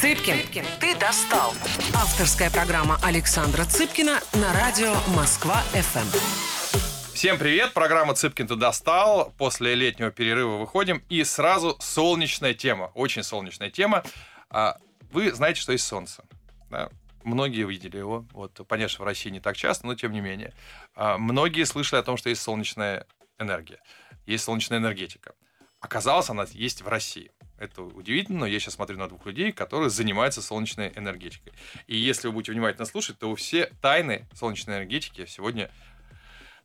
Цыпкин, ты достал. Авторская программа Александра Цыпкина на радио Москва-ФМ. Всем привет, программа «Цыпкин ты достал». После летнего перерыва выходим, и сразу солнечная тема, очень солнечная тема. А, Вы знаете, что есть солнце. Да? Многие видели его. Вот, что в России не так часто, но тем не менее. А, Многие слышали о том, что есть солнечная энергия, есть солнечная энергетика. Оказалось, она есть в России. Это удивительно, но я сейчас смотрю на двух людей, которые занимаются солнечной энергетикой. И если вы будете внимательно слушать, то вы все тайны солнечной энергетики сегодня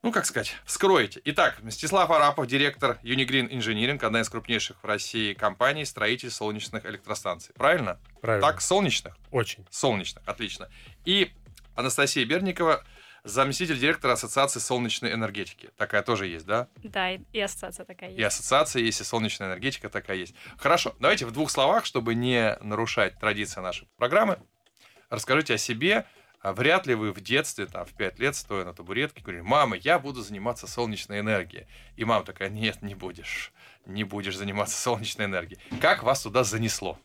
ну, как сказать, вскроете. Итак, Мстислав Арапов, директор Unigрeen Engineering, одна из крупнейших в России компаний строитель солнечных электростанций. Правильно? Правильно. Так, солнечных? Очень. Солнечных, отлично. И Анастасия Берникова, заместитель директора Ассоциации солнечной энергетики. Такая тоже есть, да? Да, и, и ассоциация такая есть. И ассоциация есть, и солнечная энергетика такая есть. Хорошо, давайте в двух словах, чтобы не нарушать традиции нашей программы, расскажите о себе, а вряд ли вы в детстве, там, в 5 лет, стоя на табуретке, говорили, мама, я буду заниматься солнечной энергией. И мама такая, нет, не будешь, не будешь заниматься солнечной энергией. Как вас туда занесло?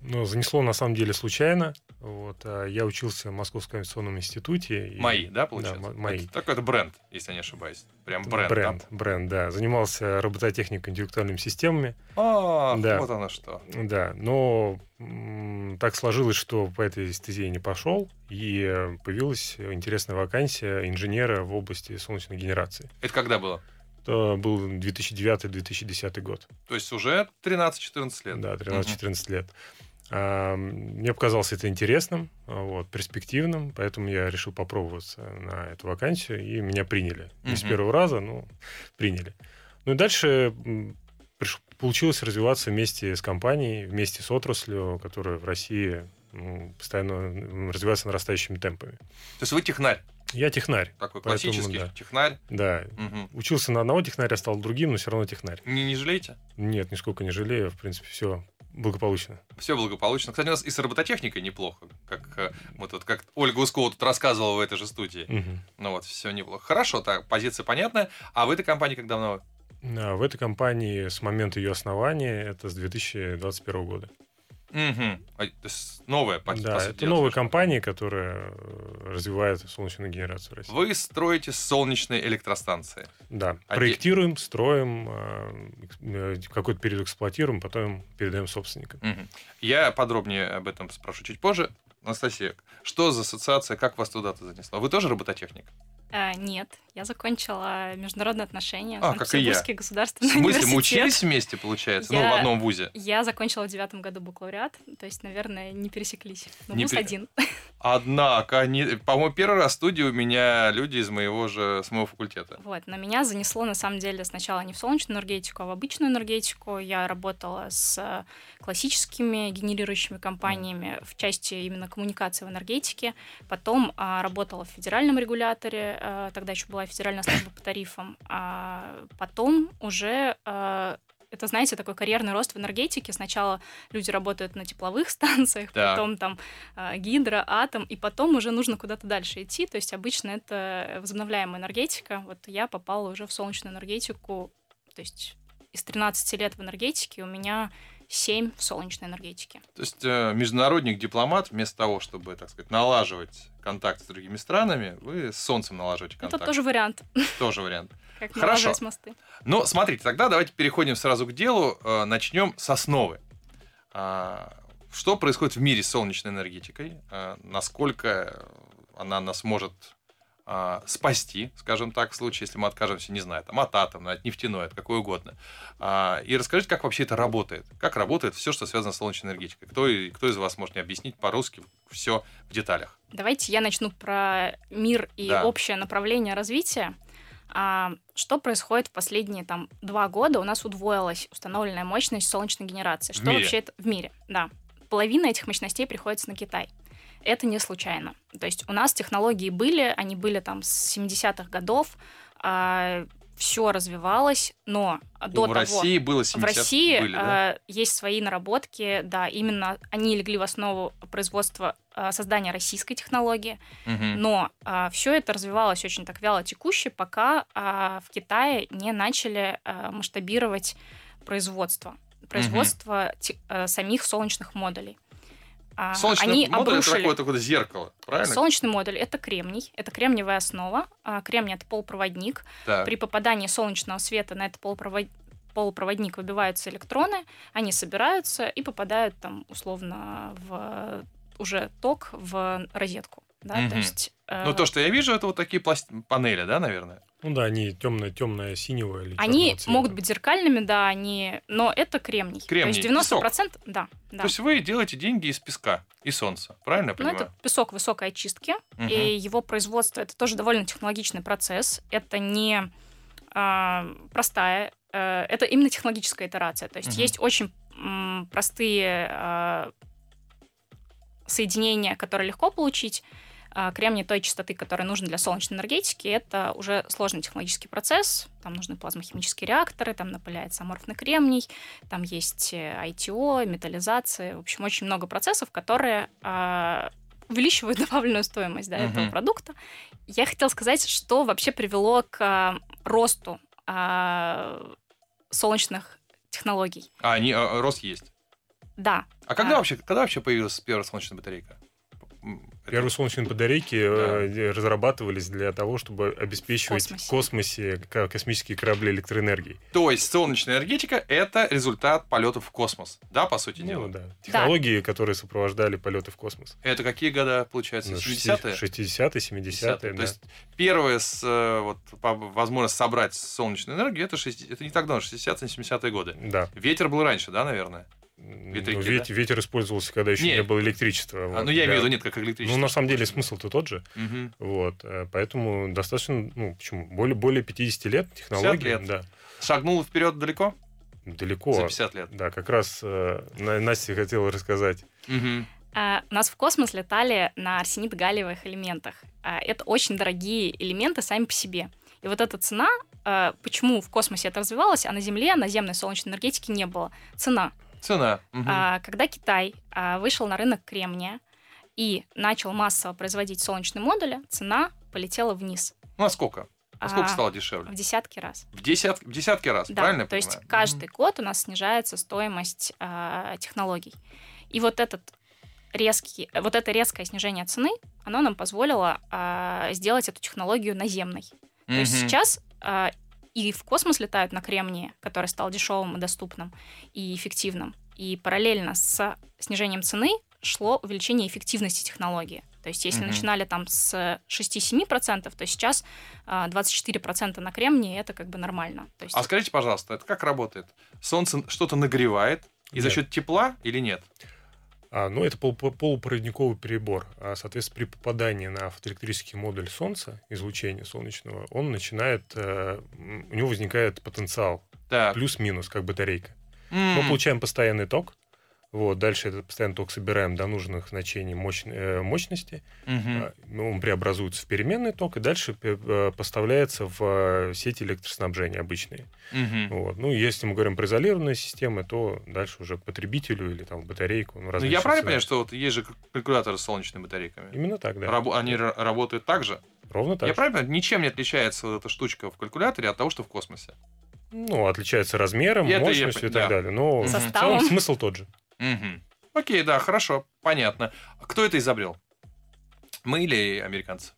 Ну, занесло на самом деле случайно. Вот, а я учился в Московском авиационном институте. и- Мои, да, получается? Да, мо- мои. Это такой это бренд, если я не ошибаюсь. Прям бренд. Бренд, бренд, да. Занимался робототехникой, интеллектуальными системами. да? А, Да. вот оно что. Да, но так сложилось, что по этой стезе не пошел, и появилась интересная вакансия инженера в области солнечной генерации. Это когда было? Это был 2009-2010 год. То есть уже 13-14 лет. Да, 13-14 лет. Мне показалось это интересным, а, вот, перспективным, поэтому я решил попробоваться на эту вакансию, и меня приняли. Не с Мгм. первого раза, но приняли. Ну и дальше получилось развиваться вместе с компанией, вместе с отраслью, которая в России ну, постоянно развивается нарастающими темпами. То есть вы технарь, Я технарь, такой Поэтому, классический да. технарь. да. Мгм. Учился на одного технаря, стал другим, но все равно технарь. Не, не жалеете? Нет, нисколько не жалею, в принципе, все благополучно. Все благополучно. Кстати, у нас и с робототехникой неплохо. Как э, вот тут, как Ольга Ускова тут рассказывала в этой же студии. Мгм. Ну вот, все неплохо. Хорошо, так, позиция понятная. А в этой компании как давно? А, В этой компании с момента ее основания, это с 2021 года. Угу. То есть новая, по, да, по сути это дела, новая компания, которая э, развивает солнечную генерацию в России. Вы строите солнечные электростанции. Да, А проектируем, строим, э, э, какой-то период эксплуатируем, потом передаем собственникам. Мгм. Я подробнее об этом спрошу чуть позже. Анастасия, что за ассоциация, как вас туда-то занесло? Вы тоже робототехник? А, нет, я закончила международные отношения. А, как и я. Санкт-Петербургский В государственный смысле, мы учились вместе, получается? Ну, в Я- одном вузе. Я закончила в девятом году бакалавриат, то есть, наверное, не пересеклись. Ну, Не вуз пере- один. Однако, не- по-моему, первый раз в студии у меня люди из моего же, с моего факультета. Вот, но меня занесло, на самом деле, сначала не в солнечную энергетику, а в обычную энергетику. Я работала с э, классическими генерирующими компаниями в части именно коммуникации в энергетике. Потом а, работала в федеральном регуляторе, э, тогда еще была федеральная служба по тарифам. А потом уже э, это, знаете, такой карьерный рост в энергетике. Сначала люди работают на тепловых станциях, Так. потом там э, гидро, атом, и потом уже нужно куда-то дальше идти. То есть обычно это возобновляемая энергетика. Вот я попала уже в солнечную энергетику, то есть из 13 лет в энергетике у меня 7 в солнечной энергетике. То есть э, международник, дипломат, вместо того, чтобы, так сказать, налаживать контакт с другими странами, вы с солнцем налаживаете контакт. Это тоже вариант, Тоже вариант. как Хорошо. мосты. Но смотрите, тогда давайте переходим сразу к делу. Э, Начнем с основы. А, Что происходит в мире с солнечной энергетикой? А, Насколько она нас может а, спасти, скажем так, в случае, если мы откажемся, не знаю, там, от атомной, от нефтяной, от какой угодно. А, И расскажите, как вообще это работает? Как работает все, что связано с солнечной энергетикой? Кто, кто из вас может мне объяснить по-русски все в деталях? Давайте я начну про мир и Да. общее направление развития. А, что происходит в последние там два года? У нас удвоилась установленная мощность солнечной генерации. Что мире? вообще это в мире? Да. Половина этих мощностей приходится на Китай. Это не случайно. То есть у нас технологии были, они были там с 70-х годов, все развивалось, но до в того... России было 70 В России были, да? э, есть свои наработки, да, именно они легли в основу производства э, создания российской технологии, Мгм. но все это развивалось очень так вяло текуще, пока а, в Китае не начали а, масштабировать производство, производство те- э, самих солнечных модулей. А, Солнечный они модуль это обрушили... такое, такое зеркало, правильно? Солнечный модуль это кремний, это кремниевая основа. А, Кремний это полупроводник. Так. При попадании солнечного света на этот полупровод- полупроводник выбиваются электроны, они собираются и попадают там условно в уже ток в розетку. Да? То Мгм. есть, э, Ну, то, что я вижу, это вот такие пласт... панели, да, наверное? Ну да, они темное, темное синего или они цвета. могут быть зеркальными, да, они, но это кремний. Кремний, То есть 90%, да, да. То есть вы делаете деньги из песка и солнца, правильно я Ну, понимаю? это песок высокой очистки, Мгм. и его производство это тоже довольно технологичный процесс. Это не а, простая, э, это именно технологическая итерация. То есть Мгм. есть очень м, простые а, соединения, которые легко получить. А, Кремний той частоты, которая нужна для солнечной энергетики, это уже сложный технологический процесс. Там нужны плазмохимические реакторы, там напыляется аморфный кремний, там есть э, ITO, металлизация. В общем, очень много процессов, которые а, увеличивают добавленную стоимость да, этого Мгм. продукта. Я хотела сказать, что вообще привело к а, росту солнечных технологий. А, они, а, рост есть. Да, А когда А. вообще, когда вообще появилась первая солнечная батарейка? Первые солнечные батарейки э, разрабатывались для того, чтобы обеспечивать космосе. в космосе ка- космические корабли электроэнергией. То есть солнечная энергетика это результат полетов в космос, да, по сути дела? Ну, да. Технологии, которые сопровождали полеты в космос. Это какие года, получается, Ну, 60-е? 60-е, 70-е, То да. есть первая с, э, вот, возможность собрать солнечную энергию, это, 60 это не так давно, 60-70-е годы. Да. Ветер был раньше, да, наверное? Ну, Ветряки, вет- Ветер использовался, когда еще Не. не, было электричества. А, вот, ну, я имею в виду, нет, как электричество. Ну, на самом деле, смысл-то тот же. Мгм. Вот. э, Поэтому достаточно, ну, почему? Более, более 50 лет технологии. лет. Да. Шагнул вперед далеко? Далеко. За 50 лет. Да, как раз э, На- Настя хотела рассказать. Мгм. А, У нас в космос летали на арсенит-галлиевых элементах. А, Это очень дорогие элементы сами по себе. И вот эта цена, а, почему в космосе это развивалось, а на Земле наземной солнечной энергетики не было? Цена. Цена. Мгм. А, Когда Китай а, вышел на рынок кремния и начал массово производить солнечные модули, цена полетела вниз Ну, а сколько? А сколько А, стало дешевле? в десятки раз. В, десят, в десятки раз, Да, правильно я то есть понимаю? каждый год у нас снижается стоимость а, технологий. И вот этот резкий, вот это резкое снижение цены, оно нам позволило а, сделать эту технологию наземной. То есть сейчас а, и в космос летают на кремнии, который стал дешевым и доступным и эффективным. И параллельно с снижением цены шло увеличение эффективности технологии. То есть если Мгм. начинали там с 6-7%, то сейчас а, 24% на кремнии это как бы нормально. То есть А скажите, пожалуйста, это как работает? Солнце что-то нагревает, и за Нет. счет тепла или нет? А, ну, это пол- пол- полупроводниковый перебор. А, соответственно, при попадании на фотоэлектрический модуль Солнца, излучения солнечного, он начинает, э, у него возникает потенциал, плюс-минус, как батарейка. М, Мы получаем постоянный ток, вот, дальше этот постоянный ток собираем до нужных значений мощ- э, мощности, ну, он преобразуется в переменный ток и дальше э, поставляется в э, сети электроснабжения обычные. Мгм. Вот. Ну, если мы говорим про изолированные системы, то дальше уже к потребителю или там в батарейку. Ну, Ну, различные я правильно понимаю, что вот есть же калькуляторы с солнечными батарейками? Именно так, да. Рабо- Они ра- работают так же? Ровно так. я же. правильно понимаю, ничем не отличается вот эта штучка в калькуляторе от того, что в космосе? Ну, отличается размером, И это я мощностью и, так да. далее. Но в Составом. целом смысл тот же. Мгм. Окей, да, хорошо, понятно. А Кто это изобрел? Мы или американцы?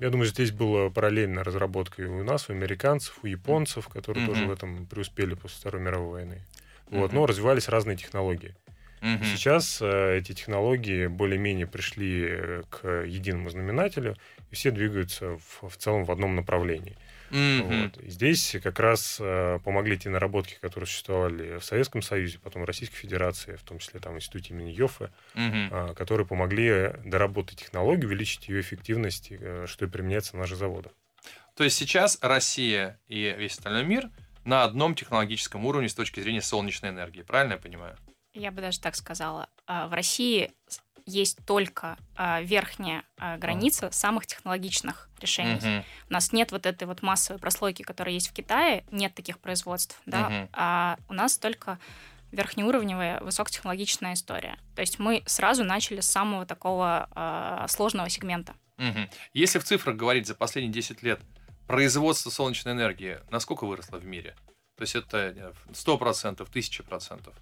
Я думаю, здесь была параллельная разработка и у нас, у американцев, у японцев, которые Мгм. тоже в этом преуспели после Второй мировой войны. Вот, Мгм. но развивались разные технологии. Мгм. Сейчас э, эти технологии более-менее пришли э, к единому знаменателю, и все двигаются в, в целом в одном направлении. Мгм. Вот. И здесь как раз э, помогли те наработки, которые существовали в Советском Союзе, потом в Российской Федерации, в том числе там в институте имени Йоффе, Мгм. а, которые помогли доработать технологию, увеличить ее эффективность, э, что и применяется на наших заводах. То есть сейчас Россия и весь остальной мир на одном технологическом уровне с точки зрения солнечной энергии. Правильно я понимаю? Я бы даже так сказала. А, В России есть только а, верхняя а, граница самых технологичных решений. Мгм. У нас нет вот этой вот массовой прослойки, которая есть в Китае, нет таких производств, да, Мгм. а у нас только верхнеуровневая высокотехнологичная история. То есть мы сразу начали с самого такого а, сложного сегмента. Мгм. Если в цифрах говорить за последние 10 лет, производство солнечной энергии насколько выросло в мире? То есть это не знаю, 100%, 1000%.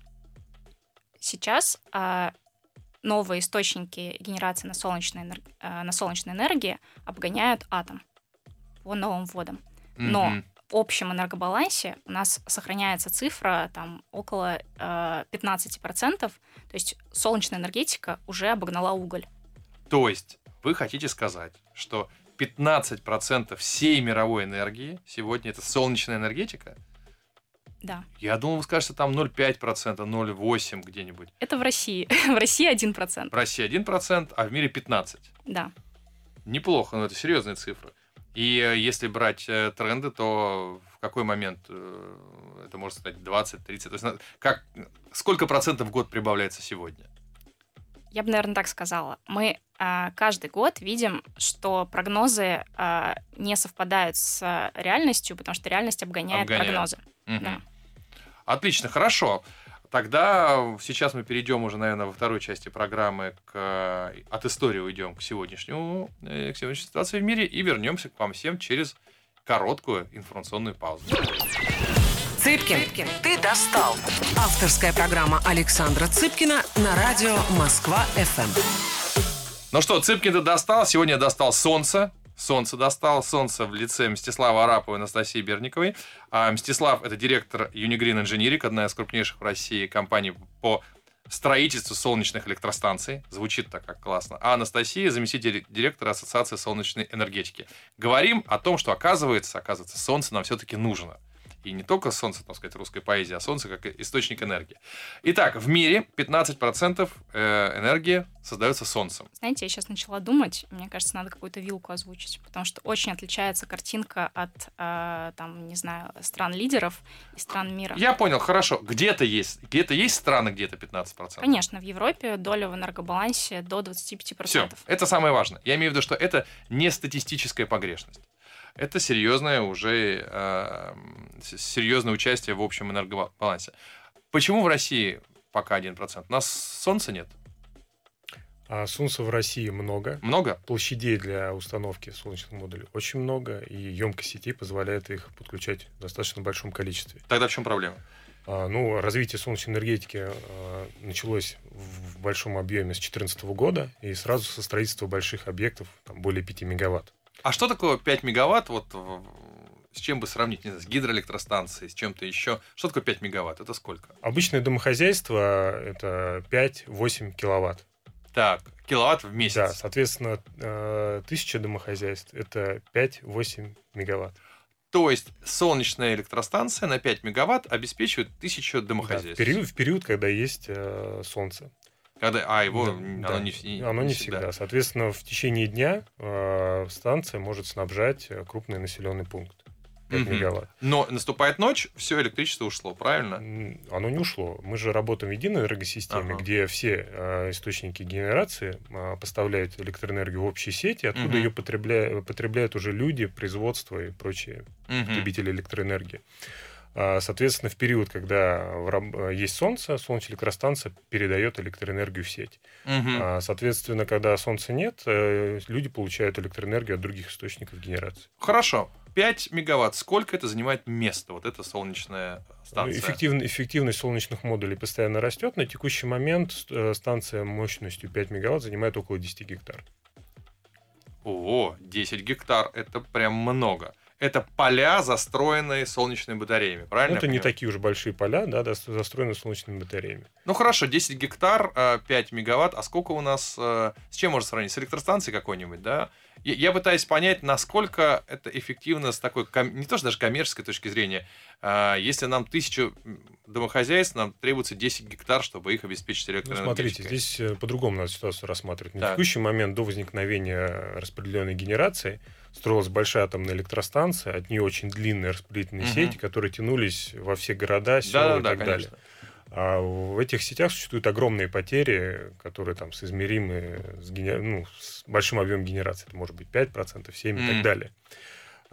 Сейчас а, новые источники генерации на солнечной, энер- э, на солнечной энергии обгоняют атом по новым вводам. Но Мгм. в общем энергобалансе у нас сохраняется цифра там около э, 15%, то есть солнечная энергетика уже обогнала уголь. То есть вы хотите сказать, что 15% всей мировой энергии сегодня это солнечная энергетика? Да, Я думал, вы скажете, там 0,5%, 0,8% где-нибудь. это в России. в России 1%. В России 1%, а в мире 15%. Да. Неплохо, но это серьезные цифры. И э, если брать э, тренды, то в какой момент э, это может стать 20, 30? То есть как, сколько процентов в год прибавляется сегодня? Я бы, наверное, так сказала. Мы а, каждый год видим, что прогнозы а, не совпадают с реальностью, потому что реальность обгоняет, Обгоняет. прогнозы. Мгм. Да. Отлично, хорошо. Тогда сейчас мы перейдем уже, наверное, во второй части программы к, от истории уйдем к сегодняшнему, э, к сегодняшней ситуации в мире и вернемся к вам всем через короткую информационную паузу. Цыпкин, ты достал. Авторская программа Александра Цыпкина на радио Москва-ФМ. Ну что, Цыпкин ты достал. Сегодня я достал солнце. Солнце достал. Солнце в лице Мстислава Арапова и Анастасии Берниковой. А Мстислав – это директор Unigreen Engineering, одна из крупнейших в России компаний по строительству солнечных электростанций. Звучит так как классно. А Анастасия – заместитель директора Ассоциации солнечной энергетики. Говорим о том, что оказывается, оказывается, солнце нам все-таки нужно. И не только солнце, так сказать, русской поэзии, а солнце как источник энергии. Итак, в мире 15% э, энергии создается солнцем. Знаете, я сейчас начала думать, мне кажется, надо какую-то вилку озвучить, потому что очень отличается картинка от, а, там, не знаю, стран-лидеров и стран мира. Я понял, хорошо. Где-то есть, где-то есть страны, где это 15%. Конечно, в Европе доля в энергобалансе до 25%. Все, это самое важное. Я имею в виду, что это не статистическая погрешность. Это серьезное уже э, серьезное участие в общем энергобалансе. Почему в России пока 1%? У нас солнца нет. А солнца в России много. Много? Площадей для установки солнечных модулей очень много, и емкость сети позволяет их подключать в достаточно большом количестве. Тогда в чем проблема? А, Ну, развитие солнечной энергетики а, началось в в большом объеме с 2014 года, и сразу со строительства больших объектов, там, более 5 мегаватт. А что такое 5 мегаватт? Вот с чем бы сравнить? Не знаю, с гидроэлектростанцией, с чем-то еще. Что такое 5 мегаватт? Это сколько? Обычное домохозяйство – это 5-8 киловатт. Так, киловатт в Да, месяц. соответственно, э, 1000 домохозяйств – это 5-8 мегаватт. То есть солнечная электростанция на 5 мегаватт обеспечивает 1000 Да, в, домохозяйств. период, в период, когда есть э, солнце. Когда, а, его Да, оно, да. не, вс- Оно не всегда. Соответственно, в течение дня э, станция может снабжать э, крупный населенный пункт. 5 Мгм. мегаватт. Но наступает ночь, все электричество ушло, правильно? Оно не ушло. Мы же работаем в единой энергосистеме, Ага. где все э, источники генерации э, поставляют электроэнергию в общей сети, откуда Мгм. ее потребля- потребляют уже люди, производство и прочие Мгм. потребители электроэнергии. А, Соответственно, в период, когда есть солнце, солнечная электростанция передает электроэнергию в сеть. А, Соответственно, когда солнца нет, э, люди получают электроэнергию от других источников генерации. Хорошо. 5 мегаватт. Сколько это занимает места? Вот эта солнечная станция. Эффективн- эффективность солнечных модулей постоянно растет. На текущий момент э, станция мощностью 5 мегаватт занимает около 10 гектар. О, 10 гектар. Это прям много. Это поля, застроенные солнечными батареями, правильно? Ну, это не такие уж большие поля, да, да, застроены солнечными батареями. Ну хорошо, 10 гектар, э, 5 мегаватт. А сколько у нас... э, С чем можно сравнить? С электростанцией какой-нибудь, да? Я- пытаюсь понять, насколько это эффективно с такой, не то что даже коммерческой точки зрения. А, Если нам тысячу домохозяйств, нам требуется 10 гектар, чтобы их обеспечить Ну, электроэнергетикой. смотрите, здесь э, по-другому надо ситуацию рассматривать. На Так. текущий момент до возникновения распределенной генерации строилась большая атомная электростанция, от нее очень длинные распределительные Мгм. сети, которые тянулись во все города, села Да, и да, так далее. конечно. А в этих сетях существуют огромные потери, которые там соизмеримы с, гене- ну, с большим объемом генерации. Это может быть 5%, 7% и Мгм. так далее.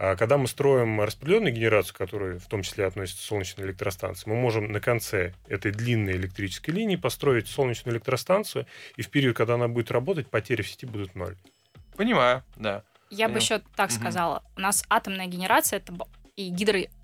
А когда мы строим распределенную генерацию, которая в том числе относится к солнечной электростанции, мы можем на конце этой длинной электрической линии построить солнечную электростанцию, и в период, когда она будет работать, потери в сети будут ноль. Понимаю, да. Я бы Понял. еще так Мгм. сказала. У нас атомная генерация это и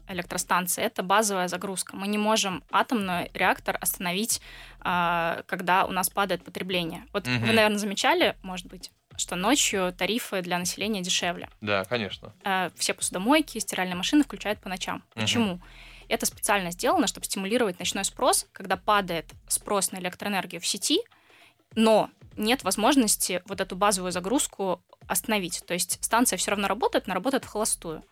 электростанции это базовая загрузка. Мы не можем атомный реактор остановить, а, когда у нас падает потребление. Вот Мгм. вы, наверное, замечали, может быть, что ночью тарифы для населения дешевле. Да, конечно. Э, Все посудомойки, стиральные машины включают по ночам. Почему? Это специально сделано, чтобы стимулировать ночной спрос, когда падает спрос на электроэнергию в сети, но нет возможности вот эту базовую загрузку остановить. То есть станция все равно работает, но работает в холостую.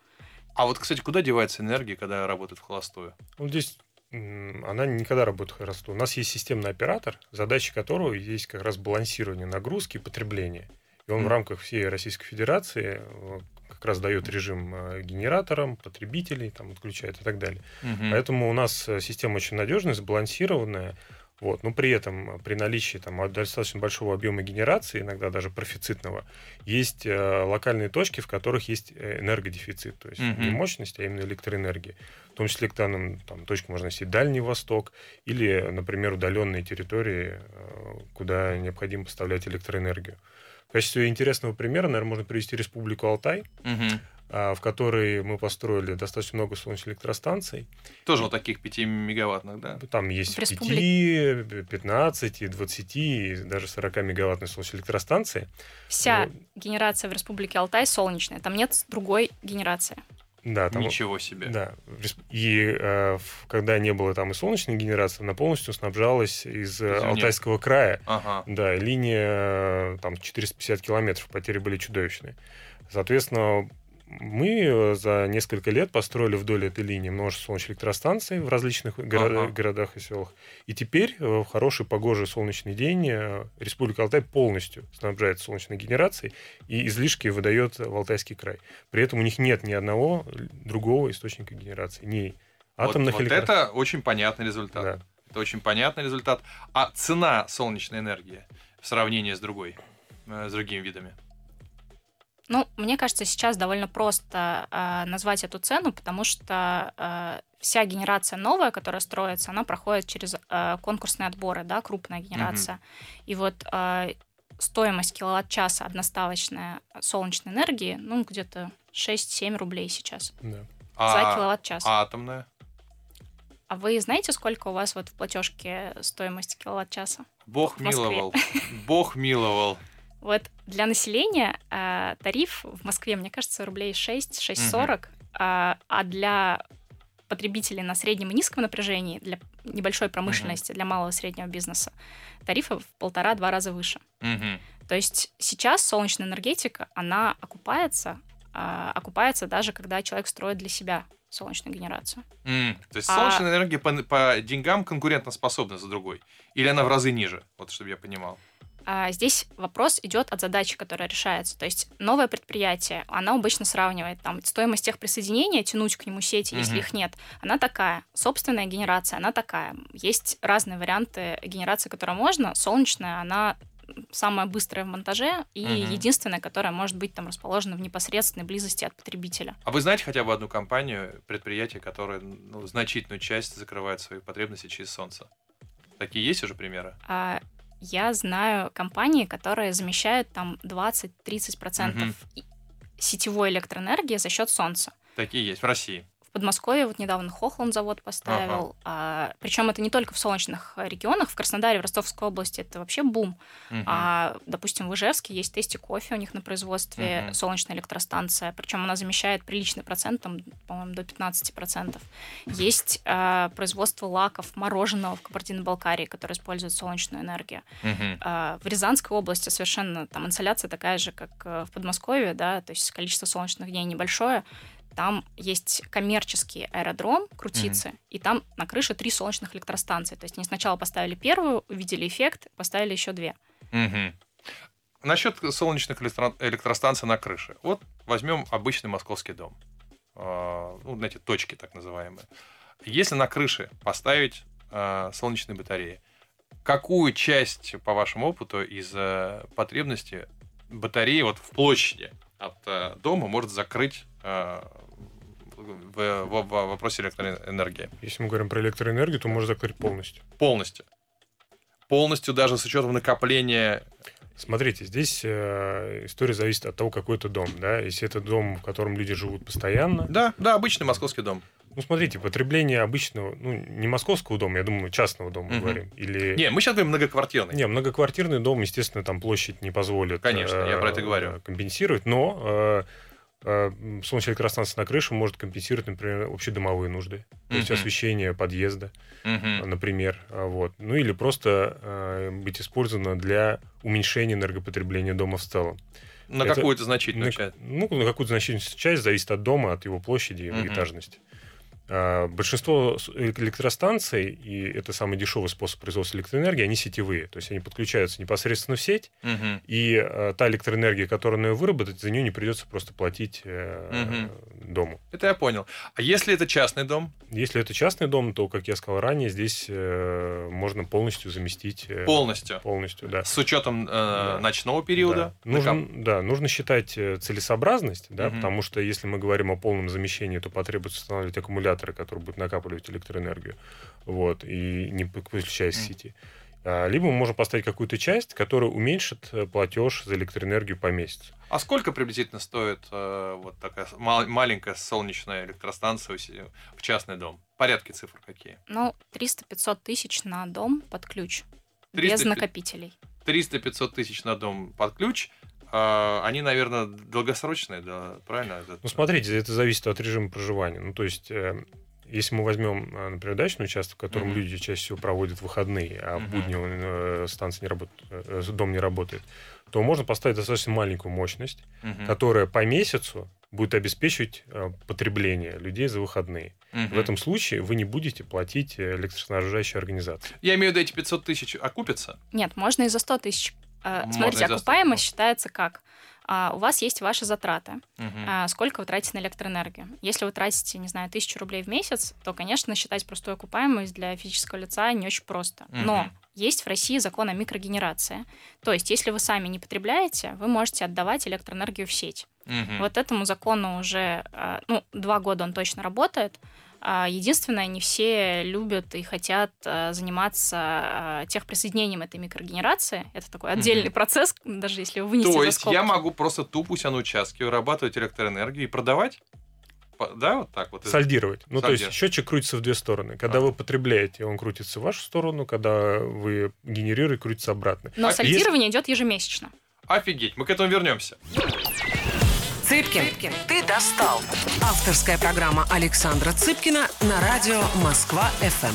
А вот, кстати, куда девается энергия, когда работает в холостую? Вот здесь она никогда работает хорошо. У нас есть системный оператор, задача которого есть как раз балансирование нагрузки и потребления. И он Мгм. в рамках всей Российской Федерации э, как раз дает режим э, генераторам, потребителей, там, отключает и так далее. Мгм. Поэтому у нас э, система очень надежная, сбалансированная. Вот. Но при этом, э, при наличии там, достаточно большого объема генерации, иногда даже профицитного, есть э, локальные точки, в которых есть э, энергодефицит. То есть Мгм. не мощность, а именно электроэнергия. В том числе к данным там, точкам можно носить Дальний Восток или, например, удаленные территории, э, куда необходимо поставлять электроэнергию. В качестве интересного примера, наверное, можно привести Республику Алтай, Мгм. А, в которой мы построили достаточно много солнечных электростанций. Тоже вот таких 5 мегаваттных, да? Там есть В 5, республике. 15, и 20, и даже 40 мегаваттные солнечные электростанции. Вся Вот. генерация в Республике Алтай солнечная, там нет другой генерации. Да, там, Ничего себе. Да. И э, когда не было там и солнечной генерации, она полностью снабжалась из э, Извне. Алтайского края. Ага. Да, линия э, там 450 километров, потери были чудовищные. Соответственно, мы э, за несколько лет построили вдоль этой линии множество солнечных электростанций в различных горо- Ага. городах и селах. И теперь э, в хороший погожий солнечный день э, Республика Алтай полностью снабжает солнечной генерацией и излишки выдает в Алтайский край. При этом у них нет ни одного другого источника генерации, ни Вот- атомных вот, электро- это очень понятный результат. Да. Это очень понятный результат. А цена солнечной энергии в сравнении с другой, с другими видами? Ну, мне кажется, сейчас довольно просто э, назвать эту цену, потому что э, вся генерация новая, которая строится, она проходит через э, конкурсные отборы, да, крупная генерация. И вот э, стоимость киловатт-часа одноставочная солнечной энергии, ну, где-то 6-7 рублей сейчас Да. за киловатт-час. А... атомная? вы знаете, сколько у вас вот в платежке стоимость киловатт-часа? Бог миловал. Бог миловал. Вот для населения э, тариф в Москве, мне кажется, рублей 6, 6,40, а, а для потребителей на среднем и низком напряжении, для небольшой промышленности, для малого и среднего бизнеса, тарифы в полтора-два раза выше. Мгм. То есть сейчас солнечная энергетика, она окупается, а, окупается даже когда человек строит для себя солнечную генерацию. М, То есть А- солнечная энергия по, по деньгам конкурентоспособна за другой? Или она в разы ниже? Вот чтобы я понимал. А Здесь вопрос идет от задачи, которая решается. То есть новое предприятие, оно обычно сравнивает там стоимость тех присоединения, тянуть к нему сети, если Мгм. их нет, она такая. Собственная генерация, она такая. Есть разные варианты генерации, которые можно. Солнечная, она самая быстрая в монтаже и Мгм. единственная, которая может быть там расположена в непосредственной близости от потребителя. А вы знаете хотя бы одну компанию, предприятие, которое ну, значительную часть закрывает свои потребности через солнце? Такие есть уже примеры? А Я знаю компании, которые замещают там 20-30% Мгм. и- сетевой электроэнергии за счет солнца. Такие есть в России. В Подмосковье вот недавно Хохланд завод поставил. А, причем это не только в солнечных э, регионах. В Краснодаре, в Ростовской области это вообще бум. Мгм. А, допустим, в Ижевске есть тесте кофе у них на производстве, Мгм. солнечная электростанция. Причем она замещает приличный процент, там, по-моему, до 15%. Есть а, производство лаков, мороженого в Кабардино-Балкарии, которое использует солнечную энергию. Мгм. А, В Рязанской области совершенно там инсоляция такая же, как э, в Подмосковье, да, то есть количество солнечных дней небольшое. Там есть коммерческий аэродром Крутицы, и там на крыше три солнечных электростанции. То есть они сначала поставили первую, увидели эффект, поставили еще две. Мгм. Насчет солнечных электро- электростанций на крыше. Вот возьмем обычный московский дом. А, Ну, знаете, точки так называемые. Если на крыше поставить а, солнечные батареи, какую часть, по вашему опыту, из э, потребности батареи вот в площади от э, дома может закрыть э, в, в- в вопросе электроэнергии? Если мы говорим про электроэнергию, то можно закрыть полностью. Полностью. Полностью даже с учетом накопления Смотрите, здесь э, история зависит от того, какой это дом. Да? Если это дом, в котором люди живут постоянно, Да, да, обычный московский дом. Ну, смотрите, потребление обычного, ну, не московского дома, я думаю, частного дома Мгм. говорим. Или... Не, мы сейчас говорим многоквартирный. Не, многоквартирный дом, естественно, там площадь не позволит Конечно, я про это э, говорю. компенсировать, но э, э, солнечная электростанция на крыше может компенсировать, например, общедомовые нужды, то есть освещение подъезда, например, вот. Ну или просто э, быть использовано для уменьшения энергопотребления дома в целом. На Это- какую-то значительную На- часть. Ну, на какую-то значительную часть зависит от дома, от его площади и Мгм. этажности. А, Большинство электростанций, и это самый дешевый способ производства электроэнергии, они сетевые. То есть они подключаются непосредственно в сеть, Мгм. и э, та электроэнергия, которую она выработает, за нее не придется просто платить э, дому. Это я понял. А если это частный дом? Если это частный дом, то, как я сказал ранее, здесь э, можно полностью заместить... э, Полностью. Полностью, да. С учетом э, Да. ночного периода? Да. Нужно, да, нужно считать э, целесообразность, да, Мгм. потому что если мы говорим о полном замещении, то потребуется устанавливать аккумуляторы, которые будут накапливать электроэнергию, вот, и не подключаясь к сети. А, Либо мы можем поставить какую-то часть, которая уменьшит э, платеж за электроэнергию по месяцу. А сколько приблизительно стоит э, вот такая мал- маленькая солнечная электростанция в частный дом? Порядки цифр какие? Ну, 300-500 тысяч на дом под ключ. 300 Без накопителей. 300-500 тысяч на дом под ключ. А, они, наверное, долгосрочные, да, правильно? Это- Ну, смотрите, это зависит от режима проживания. Ну, то есть, э, если мы возьмем, э, например, дачный участок, в котором Мгм. люди чаще всего проводят выходные, а в Мгм. будни э, станция не работает, э, дом не работает, то можно поставить достаточно маленькую мощность, Мгм. которая по месяцу будет обеспечивать э, потребление людей за выходные. Мгм. В этом случае вы не будете платить э, электроснабжающей организации. Я имею в виду, эти 500 тысяч окупятся? Нет, можно и за 100 тысяч. Э, Можно Смотрите, и за 100, окупаемость считается как? А, У вас есть ваши затраты. А, Сколько вы тратите на электроэнергию? Если вы тратите, не знаю, тысячу рублей в месяц, то, конечно, считать простую окупаемость для физического лица не очень просто. Но Мгм. есть в России закон о микрогенерации. То есть, если вы сами не потребляете, вы можете отдавать электроэнергию в сеть. Мгм. Вот этому закону уже, а, ну, два года он точно работает. А, Единственное, не все любят и хотят а, заниматься а, техприсоединением этой микрогенерации. Это такой отдельный процесс, даже если вы вынесете То за есть скобки. я могу просто тупо у себя на участке вырабатывать электроэнергию и продавать? Да, вот так вот? Сальдировать. Ну, то есть Сальдировать. счетчик крутится в две стороны. Когда А. вы потребляете, он крутится в вашу сторону, когда вы генерируете, крутится обратно. Но А сальдирование идет ежемесячно. Офигеть, мы к этому вернемся. Цыпкин, ты достал. Авторская программа Александра Цыпкина на радио Москва-ФМ.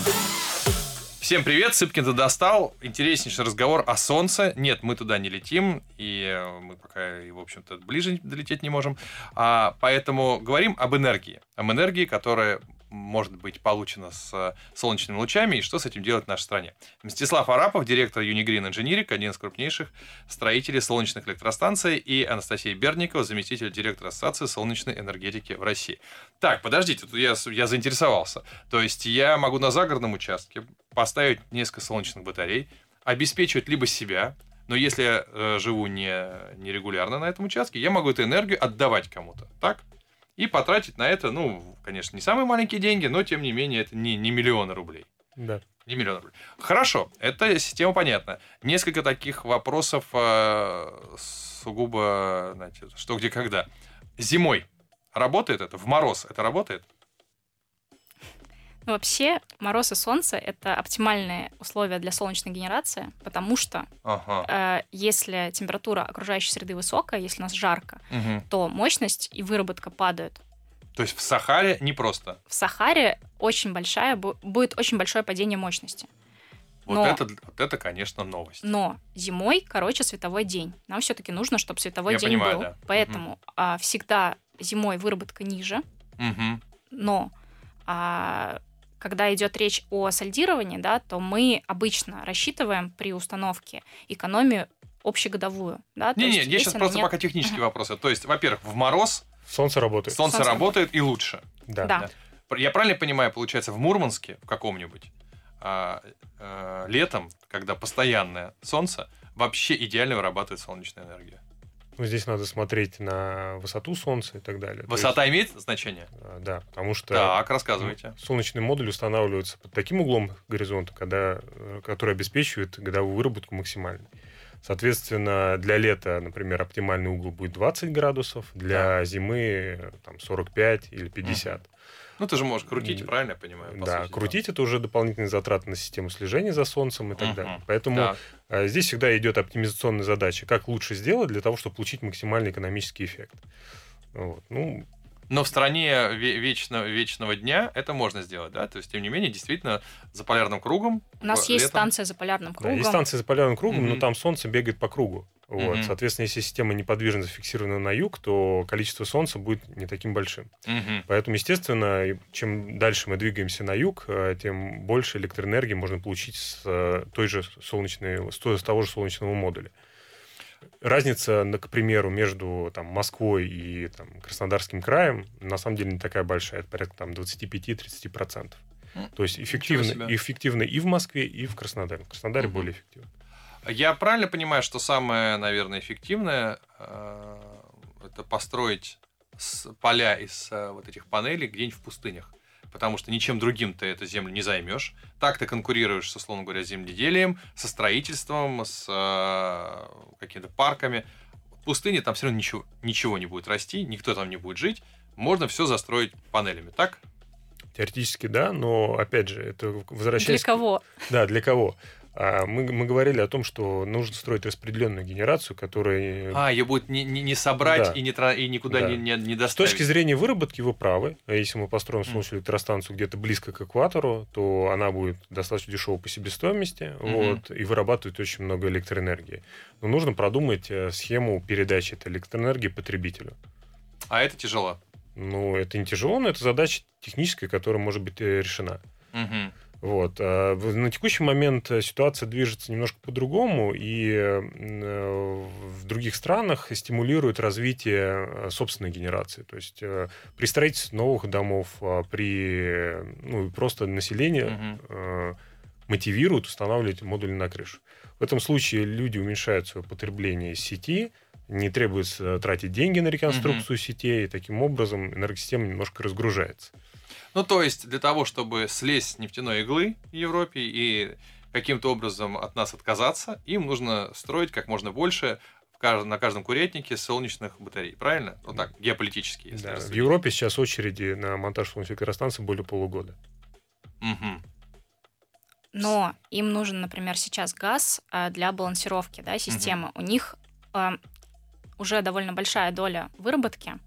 Всем привет, Сыпкин ты достал. Интереснейший разговор о Солнце. Нет, мы туда не летим, и э, мы пока, в общем-то, ближе долететь не можем. А, поэтому говорим об энергии. Об энергии, которая может быть получена с э, солнечными лучами, и что с этим делать в нашей стране. Мстислав Арапов, директор Unigрeen Engineering, один из крупнейших строителей солнечных электростанций, и Анастасия Берникова, заместитель директора Ассоциации солнечной энергетики в России. Так, подождите, тут я, я заинтересовался. То есть я могу на загородном участке поставить несколько солнечных батарей, обеспечивать либо себя, но если я э, живу не, нерегулярно на этом участке, я могу эту энергию отдавать кому-то, так? И потратить на это, ну, конечно, не самые маленькие деньги, но тем не менее это не, не миллионы рублей. Да. Не миллион рублей. Хорошо, эта система понятна. Несколько таких вопросов э, сугубо, знаете, что, где, когда. Зимой работает это? В мороз это работает? Ну, Вообще, мороз и солнце — это оптимальные условия для солнечной генерации, потому что Ага. э, если температура окружающей среды высокая, если у нас жарко, Мгм. то мощность и выработка падают. То есть в Сахаре непросто. В Сахаре очень большая, бу- будет очень большое падение мощности. Вот, Но- это, вот это, конечно, новость. Но зимой короче световой день. Нам все-таки нужно, чтобы световой Я день понимаю, был. да. Поэтому а, всегда зимой выработка ниже, Мгм. но а, когда идет речь о сальдировании, да, то мы обычно рассчитываем при установке экономию общегодовую. Да, то Не-не, есть я сейчас просто нет- пока технические вопросы. То есть, во-первых, в мороз Солнце работает. солнце Солнце работает и лучше. Да. Да. Я правильно понимаю, получается, в Мурманске, в каком-нибудь, а, а, летом, когда постоянное солнце, вообще идеально вырабатывает солнечная энергия. Ну, здесь надо смотреть на высоту Солнца и так далее. То Высота имеет значение? есть, э, да, потому что Так, рассказывайте. солнечный модуль устанавливается под таким углом горизонта, когда, э, который обеспечивает годовую выработку максимальной. Соответственно, для лета, например, оптимальный угол будет 20 градусов, для зимы э, там, 45 или 50. Ну, ты же можешь крутить, правильно я понимаю? Да, сути, крутить да. это уже дополнительные затраты на систему слежения за Солнцем и так uh-huh. далее. Поэтому так. А, здесь всегда идет оптимизационная задача, как лучше сделать для того, чтобы получить максимальный экономический эффект. Вот. Ну, но в стране вечного, вечного дня это можно сделать, да? То есть, тем не менее, действительно, за полярным кругом. У нас есть летом... станция за полярным кругом. Да, есть станция за полярным кругом, mm-hmm. но там солнце бегает по кругу. Вот. Mm-hmm. Соответственно, если система неподвижно зафиксирована на юг, то количество солнца будет не таким большим. Mm-hmm. Поэтому, естественно, чем дальше мы двигаемся на юг, э, тем больше электроэнергии можно получить с э, той же солнечной, с того же солнечного модуля разница, к примеру, между там, Москвой и там, Краснодарским краем на самом деле не такая большая, это порядка там, 25-30%. То есть эффективно, эффективно и в Москве, и в Краснодаре. В Краснодаре угу. более эффективно. Я правильно понимаю, что самое, наверное, эффективное э, это построить поля из э, вот этих панелей где-нибудь в пустынях? потому что ничем другим ты эту землю не займешь. Так ты конкурируешь, со, условно говоря, с земледелием, со строительством, с э, какими-то парками. В пустыне там все равно ничего, ничего не будет расти, никто там не будет жить. Можно все застроить панелями, так? Теоретически да, но опять же, это возвращается... Для кого? Да, для кого? А мы, мы говорили о том, что нужно строить распределенную генерацию, которая... А, ее будет не, не, не собрать да. и, не, и никуда да. не, не, не доставить. С точки зрения выработки вы правы. А если мы построим солнечную электростанцию где-то близко к экватору, то она будет достаточно дешевой по себестоимости mm вот, и вырабатывает очень много электроэнергии. Но нужно продумать э, схему передачи этой электроэнергии потребителю. А это тяжело? Ну, это не тяжело, но это задача техническая, которая может быть э, решена. Угу. Вот. А на текущий момент э, ситуация движется немножко по-другому, и э, в других странах стимулирует развитие э, собственной генерации. То есть при строительстве новых домов, а при ну, просто население угу. мотивируют устанавливать модули на крышу. В этом случае люди уменьшают свое потребление сети, не требуется тратить деньги на реконструкцию угу. сетей, и таким образом энергосистема немножко разгружается. Ну, то есть для того, чтобы слезть с нефтяной иглы в Европе и каким-то образом от нас отказаться, им нужно строить как можно больше на каждом курятнике солнечных батарей, правильно? Ну так, геополитически. Если да, в Европе сейчас очереди на монтаж солнечных электростанций более полугода. Угу. Но им нужен, например, сейчас газ а, для балансировки да, системы. Угу. У них э, уже довольно большая доля выработки,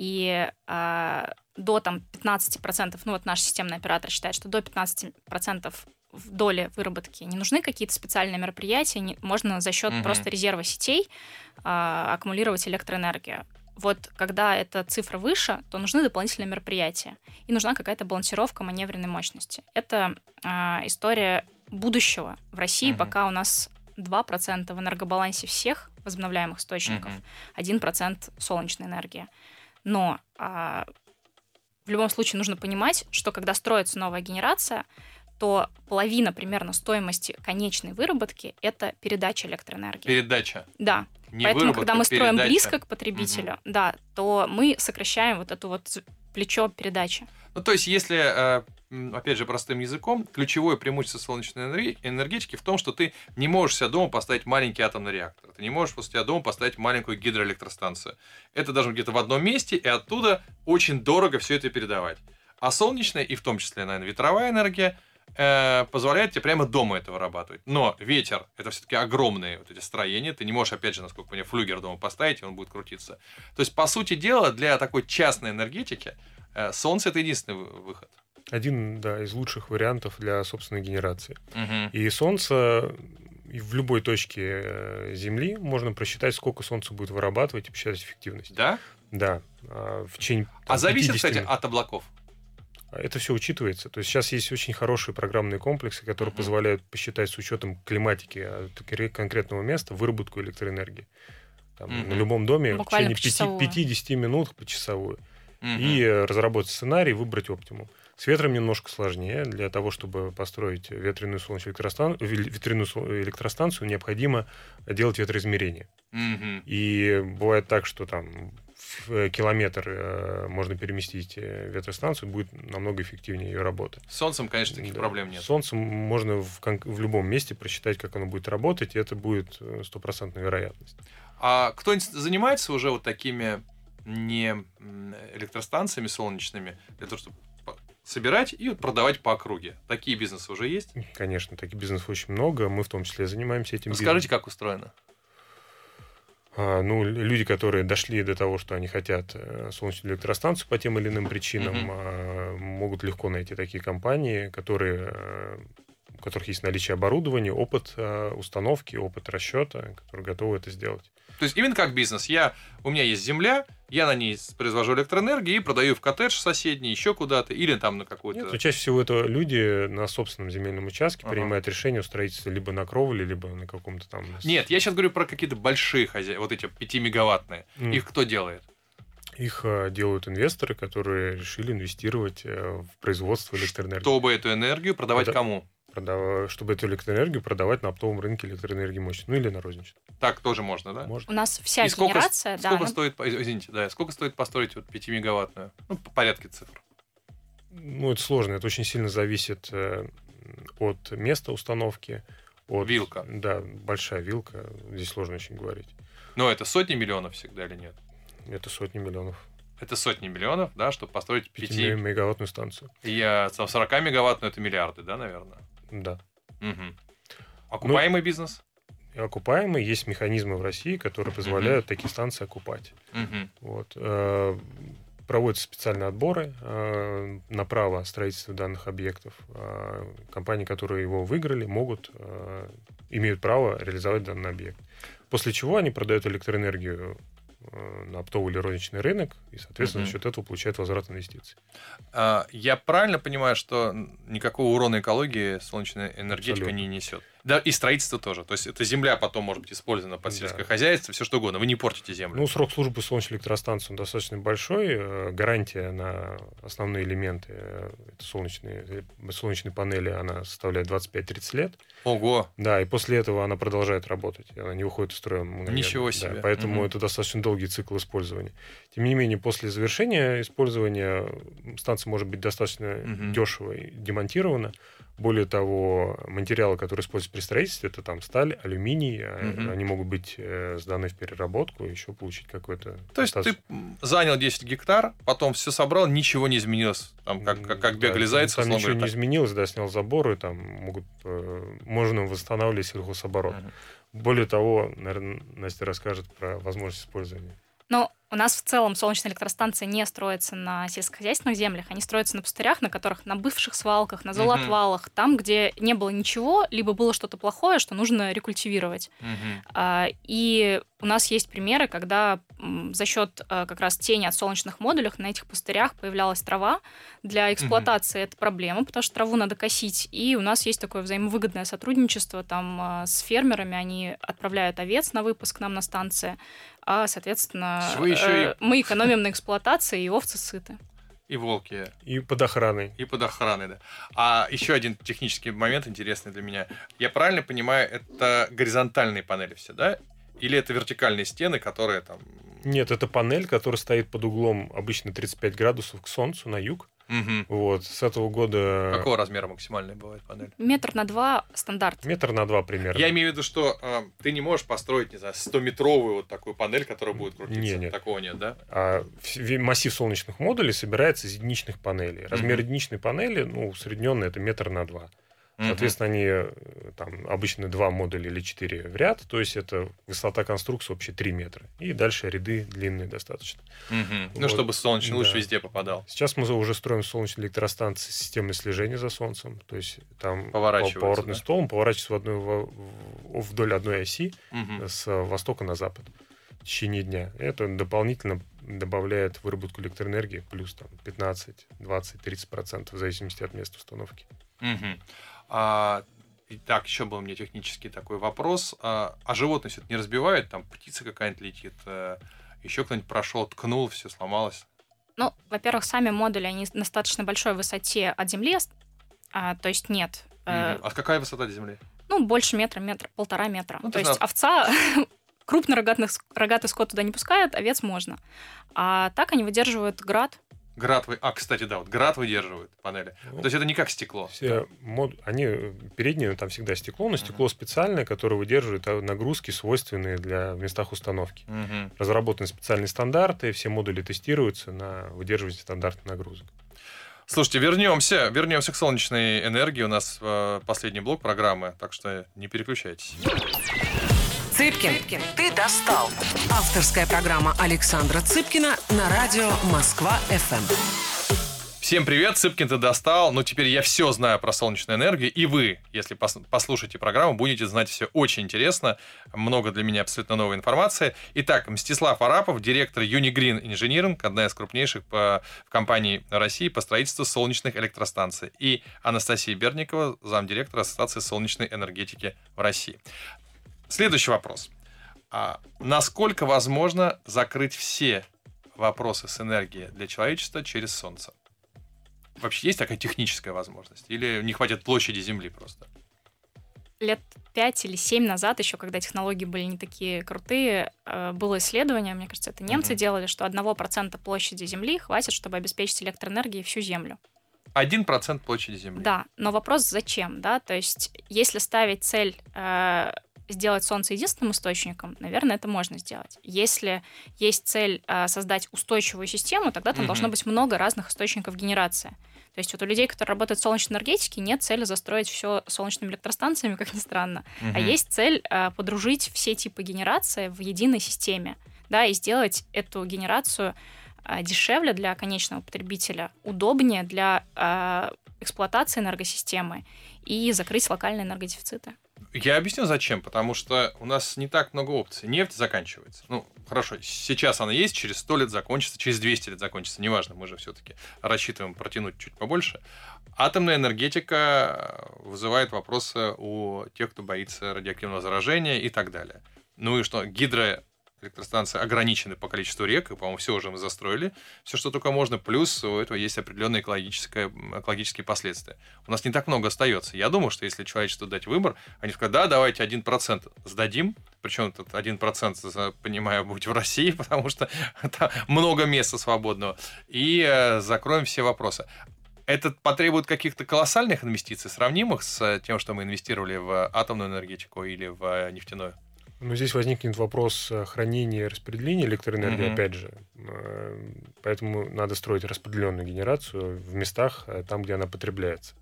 и э, до там, 15%, ну вот наш системный оператор считает, что до 15% в доле выработки не нужны какие-то специальные мероприятия, не, можно за счет угу. просто резерва сетей э, аккумулировать электроэнергию. Вот когда эта цифра выше, то нужны дополнительные мероприятия. И нужна какая-то балансировка маневренной мощности. Это э, история будущего в России, угу. пока у нас 2% в энергобалансе всех возобновляемых источников, угу. 1% солнечной энергии. Но а, в любом случае нужно понимать, что когда строится новая генерация, то половина примерно стоимости конечной выработки это передача электроэнергии. Передача. Да. Не Поэтому, когда мы строим передача. близко к потребителю, угу. да, то мы сокращаем вот эту вот плечо передачи. Ну, то есть, если э, опять же, простым языком, ключевое преимущество солнечной энергетики в том, что ты не можешь себя дома поставить маленький атомный реактор. Ты не можешь после себя дома поставить маленькую гидроэлектростанцию. Это должно где-то в одном месте, и оттуда очень дорого все это передавать. А солнечная, и в том числе, наверное, ветровая энергия, э, позволяет тебе прямо дома это вырабатывать. Но ветер – это все-таки огромные вот эти строения. Ты не можешь, опять же, насколько мне флюгер дома поставить, и он будет крутиться. То есть, по сути дела, для такой частной энергетики э, солнце – это единственный выход один да, из лучших вариантов для собственной генерации. Угу. И солнце в любой точке э, Земли можно просчитать, сколько солнце будет вырабатывать и посчитать эффективность. Да? Да. А в течение, там, а зависит, кстати, от облаков? Это все учитывается. То есть сейчас есть очень хорошие программные комплексы, которые uh-huh. позволяют посчитать с учетом климатики конкретного места выработку электроэнергии. Там, uh-huh. На любом доме Буквально в течение 5-10 минут по часовую. Uh-huh. И разработать сценарий, выбрать оптимум. С ветром немножко сложнее. Для того, чтобы построить ветряную солнечную электростанцию, ветряную электростанцию необходимо делать ветроизмерение. Mm-hmm. И бывает так, что там в э, километр э, можно переместить э, ветростанцию, будет намного эффективнее ее работа. С солнцем, конечно, таких да. проблем нет. С солнцем можно в, в любом месте просчитать, как оно будет работать, и это будет стопроцентная вероятность. А кто-нибудь занимается уже вот такими не электростанциями солнечными, для того, чтобы собирать и продавать по округе. Такие бизнесы уже есть? Конечно, таких бизнесов очень много. Мы в том числе занимаемся этим Расскажите, как устроено? А, ну, люди, которые дошли до того, что они хотят э, солнечную электростанцию по тем или иным причинам, Мгм. могут легко найти такие компании, которые, э, у которых есть наличие оборудования, опыт э, установки, опыт расчета, которые готовы это сделать. То есть именно как бизнес. Я, у меня есть земля, я на ней произвожу электроэнергию и продаю в коттедж соседний, еще куда-то, или там на какую-то... Нет, но чаще всего это люди на собственном земельном участке Ага. принимают решение о строительстве либо на кровле, либо на каком-то там... Нет, я сейчас говорю про какие-то большие хозяйства, вот эти 5-мегаваттные. М. Их кто делает? Их э, делают инвесторы, которые решили инвестировать э, в производство электроэнергии. Чтобы эту энергию продавать Это- кому? Продава- Чтобы эту электроэнергию продавать на оптовом рынке электроэнергии мощности. Ну или на розничном. Так тоже можно, да? Можно. У нас вся И сколько, генерация, да, сколько она- стоит, извините, да, сколько стоит построить вот 5-мегаваттную? Ну, по порядке цифр. Ну, это сложно. Это очень сильно зависит э, от места установки. От, Вилка. Да, большая вилка. Здесь сложно очень говорить. Но это сотни миллионов всегда или нет? Это сотни миллионов. Это сотни миллионов, да, чтобы построить 5... 5-мегаваттную станцию. Я, там 40 мегаваттную, это миллиарды, да, наверное? Да. Мгм. Окупаемый бизнес? И окупаемые. Есть механизмы в России, которые позволяют такие станции окупать. Мгм. Вот. Э, Проводятся специальные отборы э, на право строительства данных объектов. Э, Компании, которые его выиграли, могут, э, имеют право реализовать данный объект. После чего они продают электроэнергию на оптовый или розничный рынок, и, соответственно, Мгм. за счет этого получают возврат инвестиций. А, Я правильно понимаю, что никакого урона экологии солнечная энергетика Абсолютно. не несет? Да, и строительство тоже. То есть эта земля потом может быть использована под Да. сельское хозяйство, все что угодно. Вы не портите землю. Ну, срок службы солнечной электростанции он достаточно большой. Э, Гарантия на основные элементы, э, это солнечные, э, солнечные панели, она составляет 25-30 лет. Ого. Да, и после этого она продолжает работать. Она не выходит из строя мгновенно. Ничего Да, себе. поэтому Мгм. это достаточно долгий цикл использования. Тем не менее, после завершения использования станция может быть достаточно Мгм. дешево демонтирована. Более того, материалы, которые используются при строительстве, это там сталь, алюминий, Мгм. они могут быть э, сданы в переработку, и еще получить какой-то... То есть ты занял 10 гектар, потом все собрал, ничего не изменилось. Там как, как, как Да, бегали зайцы, Там ничего не говоря, так. изменилось, да, снял заборы, там могут, э, можно восстанавливать сельхозоборот. Мгм. Более того, наверное, Настя расскажет про возможность использования. Но у нас в целом солнечные электростанции не строятся на сельскохозяйственных землях, они строятся на пустырях, на которых на бывших свалках, на золотвалах, там, где не было ничего, либо было что-то плохое, что нужно рекультивировать. Мгм. А, И у нас есть примеры, когда за счет а, как раз тени от солнечных модулей на этих пустырях появлялась трава. Для эксплуатации это проблема, потому что траву надо косить. И у нас есть такое взаимовыгодное сотрудничество там а, с фермерами. Они отправляют овец на выпуск к нам на станции, а, соответственно, Вы еще и- э, мы экономим на эксплуатации, и овцы сыты. И волки, И под охраной. и под охраной, да. А еще один технический момент интересный для меня. Я правильно понимаю, это горизонтальные панели все, да? Или это вертикальные стены, которые там... Нет, это панель, которая стоит под углом обычно 35 градусов к солнцу на юг. Мгм. Вот, с этого года Какого размера максимальная бывает панель? Метр на два стандарт. метр на два примерно. Я имею в виду, что э, ты не можешь построить, не знаю, 100-метровую вот такую панель, которая будет крутиться. Не, нет. Такого нет, да? А массив солнечных модулей собирается из единичных панелей. Размер Мгм. единичной панели, ну, усредненный, это метр на два. Соответственно, они э, там обычно два модуля или четыре в ряд, то есть это высота конструкции вообще 3 метра. И дальше ряды длинные достаточно. Ну, Вот. чтобы солнечный луч Да. везде попадал. Сейчас мы уже строим солнечные электростанции с системой слежения за солнцем. То есть там поворотный да? стол, он поворачивается в одной, вдоль одной оси Мгм. с востока на запад в течение дня. Это дополнительно добавляет выработку электроэнергии плюс там 15, 20, 30 процентов в зависимости от места установки. Мгм. А, Итак, еще был у меня технический такой вопрос. А, а животные все это не разбивают? Там птица какая-нибудь летит, э, еще кто-нибудь прошел, ткнул, все сломалось. Ну, во-первых, сами модули, они на достаточно большой высоте от земли, а, то есть нет. э, Мгм. А какая высота до земли? ну, больше метра, метр, полтора метра. Ну, то есть есть овца, крупный рогатый, рогатый скот туда не пускают, овец можно. А так они выдерживают град. Град вы... А, кстати, да, вот град выдерживают панели. Ну, То есть это не как стекло. Все мод... они э, передние там всегда стекло, но стекло специальное, которое выдерживает а, нагрузки, свойственные для в местах установки. Мгм. Разработаны специальные стандарты, все модули тестируются на выдерживание стандартных нагрузок. Слушайте, вернемся, вернемся к солнечной энергии. У нас э, последний блок программы, так что не переключайтесь. Цыпкин, Цыпкин, ты достал. Авторская программа Александра Цыпкина на радио Москва-ФМ. Всем привет, Цыпкин ты достал. Ну, теперь я все знаю про солнечную энергию, и вы, если послушаете программу, будете знать все очень интересно. Много для меня абсолютно новой информации. Итак, Мстислав Арапов, директор Unigрeen Engineering, одна из крупнейших по, в компании России по строительству солнечных электростанций. И Анастасия Берникова, замдиректора Ассоциации солнечной энергетики в России. Следующий вопрос. А насколько возможно закрыть все вопросы с энергией для человечества через Солнце? Вообще есть такая техническая возможность? Или не хватит площади Земли просто? Лет пять или семь назад, еще когда технологии были не такие крутые, э, было исследование, мне кажется, это немцы mm-hmm. делали, что одного процента площади Земли хватит, чтобы обеспечить электроэнергией всю Землю. Один процент площади Земли. Да, но вопрос зачем, да? То есть, если ставить цель э, сделать Солнце единственным источником, наверное, это можно сделать. Если есть цель э, создать устойчивую систему, тогда там mm-hmm. должно быть много разных источников генерации. То есть вот у людей, которые работают в солнечной энергетике, нет цели застроить все солнечными электростанциями, как ни странно. Угу. А есть цель э, подружить все типы генерации в единой системе, да, и сделать эту генерацию э, дешевле для конечного потребителя, удобнее для э, эксплуатации энергосистемы и закрыть локальные энергодефициты. Я объясню зачем. Потому что у нас не так много опций. Нефть заканчивается. Ну, хорошо, сейчас она есть, через 100 лет закончится, через 200 лет закончится. Неважно, мы же все-таки рассчитываем протянуть чуть побольше. Атомная энергетика вызывает вопросы у тех, кто боится радиоактивного заражения и так далее. Ну и что, гидро электростанции ограничены по количеству рек, и, по-моему, все уже мы застроили, все, что только можно, плюс у этого есть определенные экологические, экологические последствия. У нас не так много остается. Я думаю, что если человечеству дать выбор, они скажут, да, давайте 1% сдадим, причем этот 1%, понимаю, будет в России, потому что там много места свободного, и э, закроем все вопросы. Это потребует каких-то колоссальных инвестиций, сравнимых с тем, что мы инвестировали в атомную энергетику или в нефтяную? Ну, здесь возникнет вопрос хранения и распределения электроэнергии, mm-hmm. опять же. Э, поэтому надо строить распределенную генерацию в местах, э, там, где она потребляется.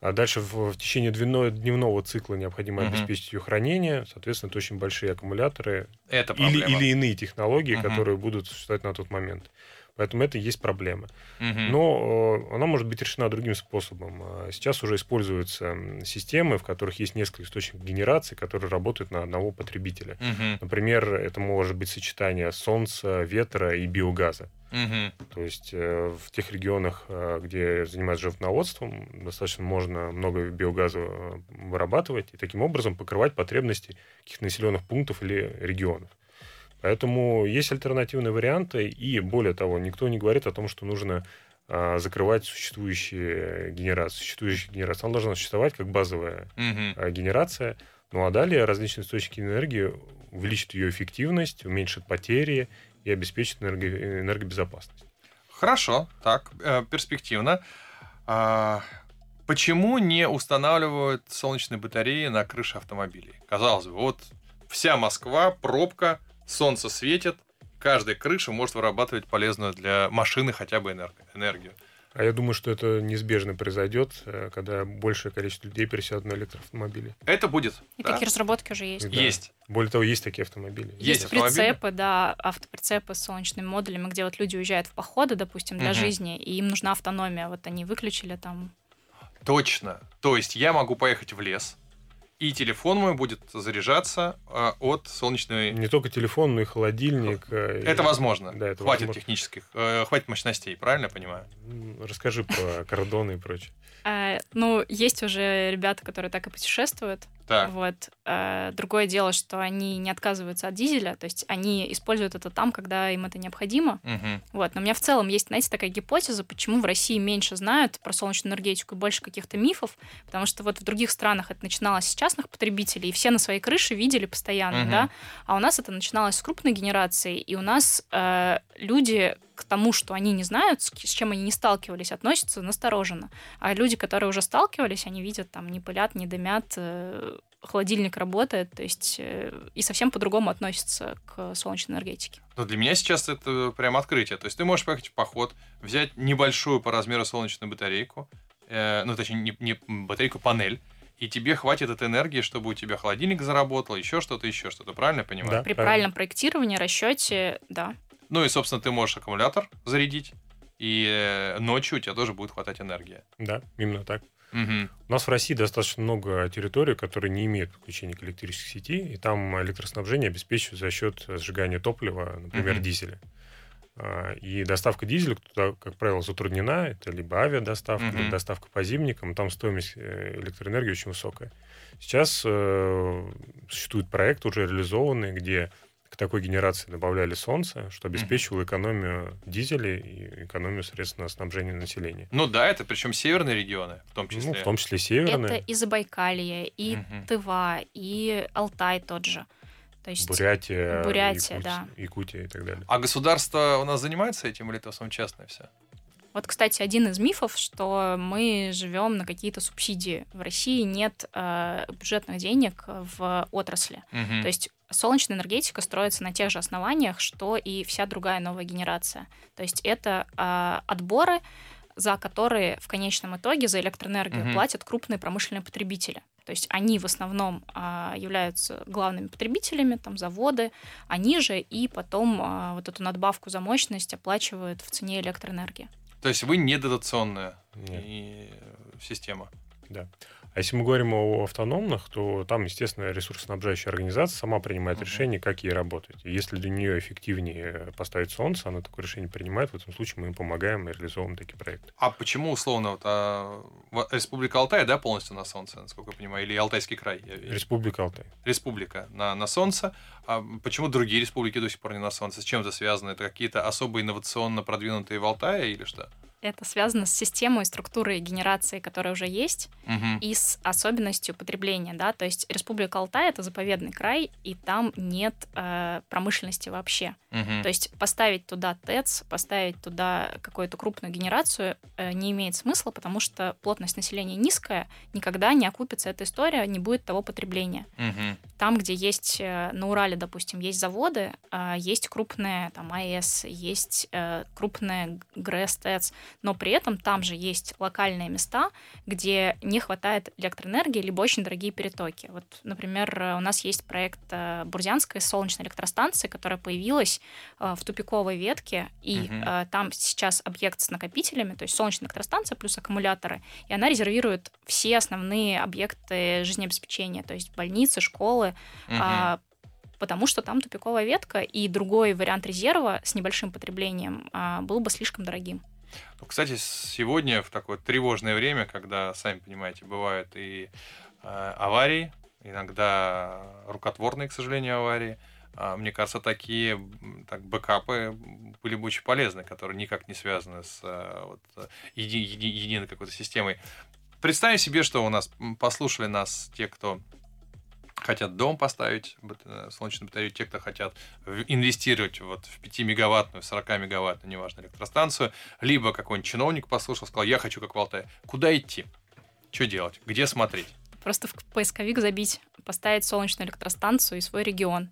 А дальше в, в течение дневного, дневного цикла необходимо mm-hmm. обеспечить ее хранение. Соответственно, это очень большие аккумуляторы. Это или, или иные технологии, mm-hmm. которые будут существовать на тот момент. Поэтому это и есть проблема. Угу. Но э, она может быть решена другим способом. А сейчас уже используются системы, в которых есть несколько источников генерации, которые работают на одного потребителя. Угу. Например, это может быть сочетание солнца, ветра и биогаза. Угу. То есть э, в тех регионах, э, где занимаются животноводством, достаточно можно много биогаза вырабатывать и таким образом покрывать потребности каких-то населенных пунктов или регионов. Поэтому есть альтернативные варианты, и более того, никто не говорит о том, что нужно а, закрывать существующие генерации. Существующая генерация, она должна существовать как базовая угу. генерация. Ну а далее различные источники энергии увеличат ее эффективность, уменьшат потери и обеспечат энерго- энергобезопасность. Хорошо, так, э, перспективно. А, почему не устанавливают солнечные батареи на крыше автомобилей? Казалось бы, вот вся Москва, пробка, солнце светит, каждая крыша может вырабатывать полезную для машины хотя бы энергию. А я думаю, что это неизбежно произойдет, э, когда большее количество людей пересядут на электроавтомобили. Это будет. И да? такие разработки уже есть. Да. Есть. Более того, есть такие автомобили. Есть, есть прицепы, да, автоприцепы с солнечными модулями, где вот люди уезжают в походы, допустим, для угу. жизни, и им нужна автономия. Вот они выключили там. Точно. То есть я могу поехать в лес, и телефон мой будет заряжаться э, от солнечной... Не только телефон, но и холодильник. Э, это и... возможно. Да, это хватит возможно. технических, э, хватит мощностей, правильно я понимаю? Расскажи про кордоны и прочее. А, ну, есть уже ребята, которые так и путешествуют. Так. Вот. А, другое дело, что они не отказываются от дизеля, то есть они используют это там, когда им это необходимо. Угу. Вот. Но у меня в целом есть, знаете, такая гипотеза, почему в России меньше знают про солнечную энергетику и больше каких-то мифов, потому что вот в других странах это начиналось с частных потребителей, и все на своей крыше видели постоянно, угу. да, а у нас это начиналось с крупной генерации, и у нас э, люди к тому, что они не знают, с, чем они не сталкивались, относятся настороженно. А люди, которые уже сталкивались, они видят, там, не пылят, не дымят, э, холодильник работает, то есть э, и совсем по-другому относится к солнечной энергетике. Но для меня сейчас это прям открытие. То есть ты можешь поехать в поход, взять небольшую по размеру солнечную батарейку, э, ну, точнее, не, не батарейку, панель, и тебе хватит этой энергии, чтобы у тебя холодильник заработал, еще что-то, еще что-то. Правильно я понимаю? Да. При правильно. правильном проектировании, расчете, да. Ну и, собственно, ты можешь аккумулятор зарядить, и э, ночью у тебя тоже будет хватать энергии. Да, именно так. Мгм. У нас в России достаточно много территорий, которые не имеют подключения к электрической сети, и там электроснабжение обеспечивают за счет сжигания топлива, например, Мгм. дизеля. А, И доставка дизеля туда, как правило, затруднена. Это либо авиадоставка, Мгм. либо доставка по зимникам. Там стоимость э, электроэнергии очень высокая. Сейчас э, существует проект уже реализованный, где к такой генерации добавляли солнце, что обеспечивало экономию дизеля и экономию средств на снабжение населения. Ну да, это причем северные регионы, в том числе. Ну, в том числе северные. Это и Забайкалье, и Мгм. Тыва, и Алтай тот же. То есть Бурятия, Бурятия, Якутия, да. Якутия и так далее. А государство у нас занимается этим или это в основном частное все? Вот, кстати, один из мифов, что мы живем на какие-то субсидии. В России нет э, бюджетных денег в отрасли. То есть солнечная энергетика строится на тех же основаниях, что и вся другая новая генерация. То есть это э, отборы, за которые в конечном итоге за электроэнергию Мгм. платят крупные промышленные потребители. То есть они в основном а, являются главными потребителями, там заводы, они же и потом а, вот эту надбавку за мощность оплачивают в цене электроэнергии. То есть вы не дотационная Нет. и, э, система. А если мы говорим о автономных, то там, естественно, ресурсоснабжающая организация сама принимает Мгм. решение, как ей работать. И если для нее эффективнее поставить солнце, она такое решение принимает. В этом случае мы им помогаем и реализовываем такие проекты. А почему условно вот, а, Республика Алтай, да, полностью на солнце, насколько я понимаю, или Алтайский край? Я- я- Республика Алтай. Республика на, на солнце. А почему другие республики до сих пор не на солнце? С чем это связано? Это какие-то особо инновационно продвинутые в Алтае или что? Это связано с системой и структурой генерации, которая уже есть, Мгм. и с особенностью потребления, да, то есть Республика Алтай — это заповедный край, и там нет э, промышленности вообще. Мгм. То есть поставить туда ТЭЦ, поставить туда какую-то крупную генерацию э, не имеет смысла, потому что плотность населения низкая, никогда не окупится эта история, не будет того потребления. Мгм. Там, где есть э, на Урале, допустим, есть заводы, э, есть крупные там АЭС, есть э, крупные ГРЭС, ТЭЦ, но при этом там же есть локальные места, где не хватает электроэнергии, либо очень дорогие перетоки. Вот, например, у нас есть проект э, Бурзянской солнечной электростанции, которая появилась э, в тупиковой ветке, и э, там сейчас объект с накопителями, то есть солнечная электростанция плюс аккумуляторы, и она резервирует все основные объекты жизнеобеспечения, то есть больницы, школы, а, потому что там тупиковая ветка, и другой вариант резерва с небольшим потреблением а, был бы слишком дорогим. Ну, Кстати, сегодня в такое тревожное время, когда, сами понимаете, бывают и э, аварии, иногда рукотворные, к сожалению, аварии, а, мне кажется, такие так, бэкапы были бы очень полезны, которые никак не связаны с э, вот, еди- еди- единой какой-то системой. Представим себе, что у нас послушали нас те, кто хотят дом поставить, э, солнечную батарею, те, кто хотят инвестировать вот в 5-мегаваттную, 40-мегаваттную, неважно, электростанцию, либо какой-нибудь чиновник послушал, сказал, я хочу как в Алтае. Куда идти? Что делать? Где смотреть? Просто в поисковик забить, поставить солнечную электростанцию и свой регион.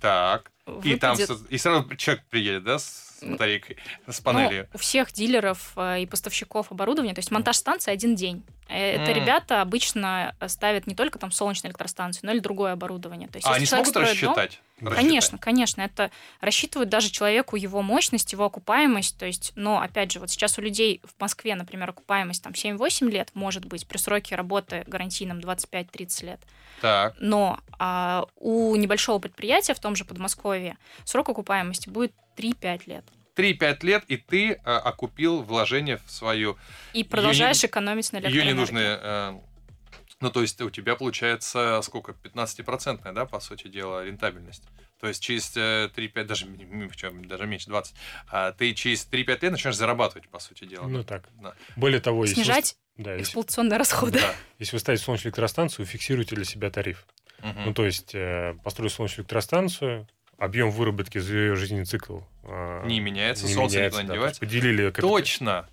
Так. И там Выпадет- и сразу человек приедет, да, с М. батарейкой, с Ну, панелью. у всех дилеров э, и поставщиков оборудования, то есть монтаж станции один день. Э, Это М. ребята обычно ставят не только там солнечную электростанцию, но и другое оборудование. То есть, а они смогут строит дом- рассчитать? Конечно, конечно. Это рассчитывают даже человеку его мощность, его окупаемость. То есть, но, опять же, вот сейчас у людей в Москве, например, окупаемость там 7-8 лет, может быть, при сроке работы гарантийном 25-30 лет. Так. Но а, у небольшого предприятия в том же Подмосковье срок окупаемости будет 3-5 лет. 3-5 лет, и ты э, окупил вложение в свою И продолжаешь экономить на Ее электроэнергии. не нужны... э, Ну, то есть у тебя получается сколько? 15-процентная, да, по сути дела, рентабельность. То есть через э, 3-5, даже, м, м, чё, даже меньше 20, а, ты через 3-5 лет начинаешь зарабатывать, по сути дела. Ну так. Да. Более того, если вы- Снижать да, если, эксплуатационные расходы. Да. если вы ставите солнечную электростанцию, фиксируйте для себя тариф. Мгм. Ну, то есть, э, построили солнечную электростанцию, объем выработки за ее жизненный цикл э, Не меняется, не солнце меняется, никуда не да, девать. Поделили Точно.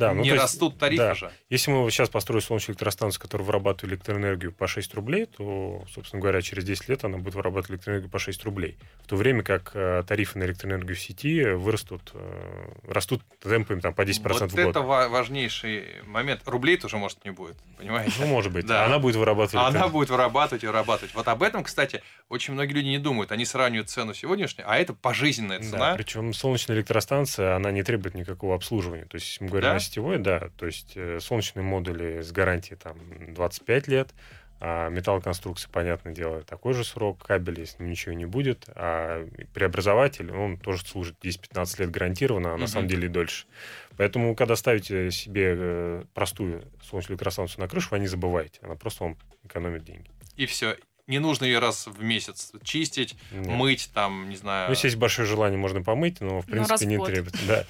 Да, ну, не есть, растут тарифы да. же. Если мы сейчас построим солнечную электростанцию, которая вырабатывает электроэнергию по 6 рублей, то, собственно говоря, через 10 лет она будет вырабатывать электроэнергию по 6 рублей. В то время как э, тарифы на электроэнергию в сети вырастут, э, растут темпами там, по 10% Вот в год. это ва- важнейший момент. Рублей тоже, может, не будет, понимаете? Ну, может быть. Да. Она будет вырабатывать... Она будет вырабатывать и вырабатывать. Вот об этом, кстати, очень многие люди не думают. Они сравнивают цену сегодняшнюю, а это пожизненная Да, цена. причем солнечная электростанция, она не требует никакого обслуживания. То есть, если мы говорим Да? О сетевой, да, то есть э, солнечные модули с гарантией там 25 лет, а металлоконструкция, понятное дело, такой же срок, кабель, если ничего не будет, а преобразователь, он тоже служит 10-15 лет гарантированно, а Мгм. на самом деле и дольше. Поэтому, когда ставите себе э, простую солнечную электростанцию на крышу, вы не забывайте, она просто вам экономит деньги. И все. Не нужно ее раз в месяц чистить, Нет. мыть, там, не знаю. Ну, если есть большое желание, можно помыть, но, в Ну, принципе, в не требуется. Да.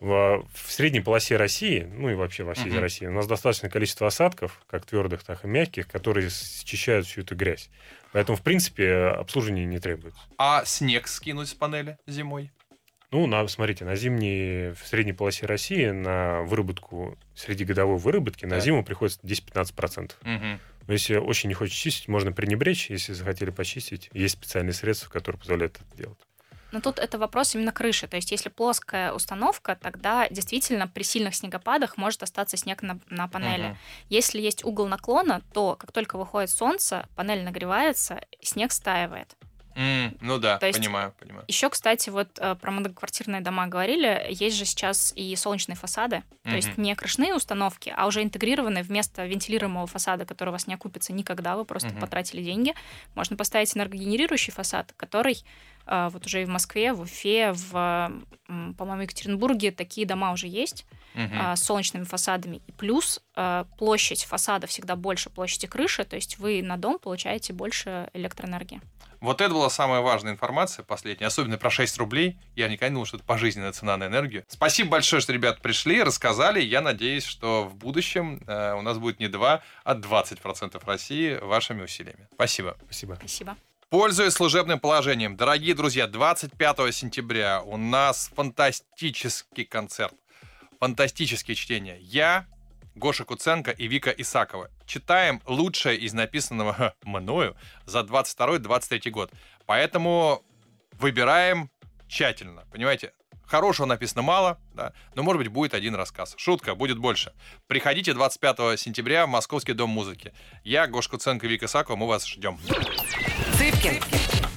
В, в средней полосе России, ну и вообще во всей Мгм. России, у нас достаточное количество осадков, как твердых, так и мягких, которые счищают всю эту грязь. Поэтому, в принципе, обслуживание не требуется. А снег скинуть с панели зимой? Ну, на, смотрите, на зимней, в средней полосе России на выработку, среди годовой выработки на зиму приходится 10-15%. Мгм. Но если очень не хочешь чистить, можно пренебречь. Если захотели почистить, есть специальные средства, которые позволяют это делать. Но тут это вопрос именно крыши. То есть, если плоская установка, тогда действительно при сильных снегопадах может остаться снег на, на панели. Мгм. Если есть угол наклона, то как только выходит солнце, панель нагревается, снег стаивает. М, ну да, То есть- понимаю, понимаю. Еще, кстати, вот э, про многоквартирные дома говорили, есть же сейчас и солнечные фасады, то есть не крышные установки, а уже интегрированные вместо вентилируемого фасада, который у вас не окупится никогда, вы просто Мгм. потратили деньги. Можно поставить энергогенерирующий фасад, который э, вот уже и в Москве, в Уфе, в, по-моему, Екатеринбурге такие дома уже есть а, с солнечными фасадами. И плюс площадь фасада всегда больше площади крыши, то есть вы на дом получаете больше электроэнергии. Вот это была самая важная информация последняя, особенно про 6 рублей. Я никогда не думал, что это пожизненная цена на энергию. Спасибо большое, что ребята пришли, рассказали. Я надеюсь, что в будущем э, у нас будет не 2, а 20% России вашими усилиями. Спасибо. Спасибо. Спасибо. Пользуясь служебным положением, дорогие друзья, 25 сентября у нас фантастический концерт, фантастические чтения. Я, Гоша Куценко и Вика Исакова читаем лучшее из написанного мною за 22-23 год. Поэтому выбираем тщательно, понимаете? Хорошего написано мало, да, но, может быть, будет один рассказ. Шутка, будет больше. Приходите 25 сентября в Московский дом музыки. Я, Гоша Куценко и Вика Исакова, мы вас ждем. Цыпкин,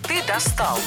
ты достал.